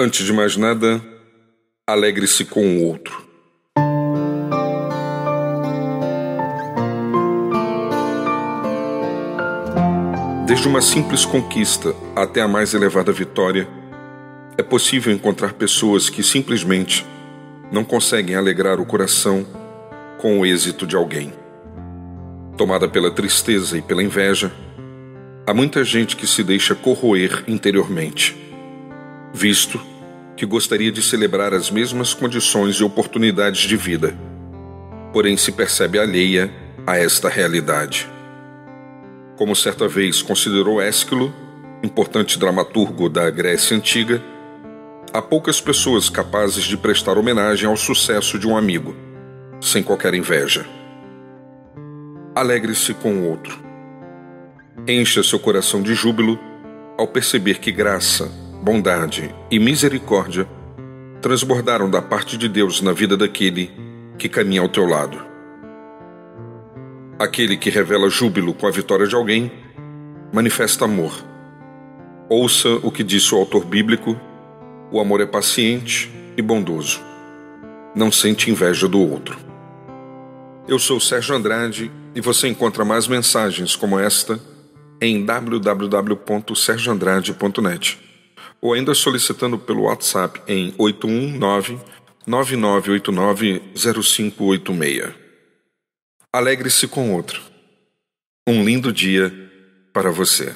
Antes de mais nada, alegre-se com o outro. Desde uma simples conquista até a mais elevada vitória, é possível encontrar pessoas que simplesmente não conseguem alegrar o coração com o êxito de alguém. Tomada pela tristeza e pela inveja, há muita gente que se deixa corroer interiormente visto que gostaria de celebrar as mesmas condições e oportunidades de vida, porém se percebe alheia a esta realidade. Como certa vez considerou Ésquilo, importante dramaturgo da Grécia Antiga, há poucas pessoas capazes de prestar homenagem ao sucesso de um amigo, sem qualquer inveja. Alegre-se com o outro. Encha seu coração de júbilo ao perceber que graça, bondade e misericórdia transbordaram da parte de Deus na vida daquele que caminha ao teu lado. Aquele que revela júbilo com a vitória de alguém manifesta amor. Ouça o que disse o autor bíblico: o amor é paciente e bondoso. Não sente inveja do outro. Eu sou Sérgio Andrade e você encontra mais mensagens como esta em www.sergioandrade.net ou ainda solicitando pelo WhatsApp em 819 9989 0586. Alegre-se com outro. Um lindo dia para você.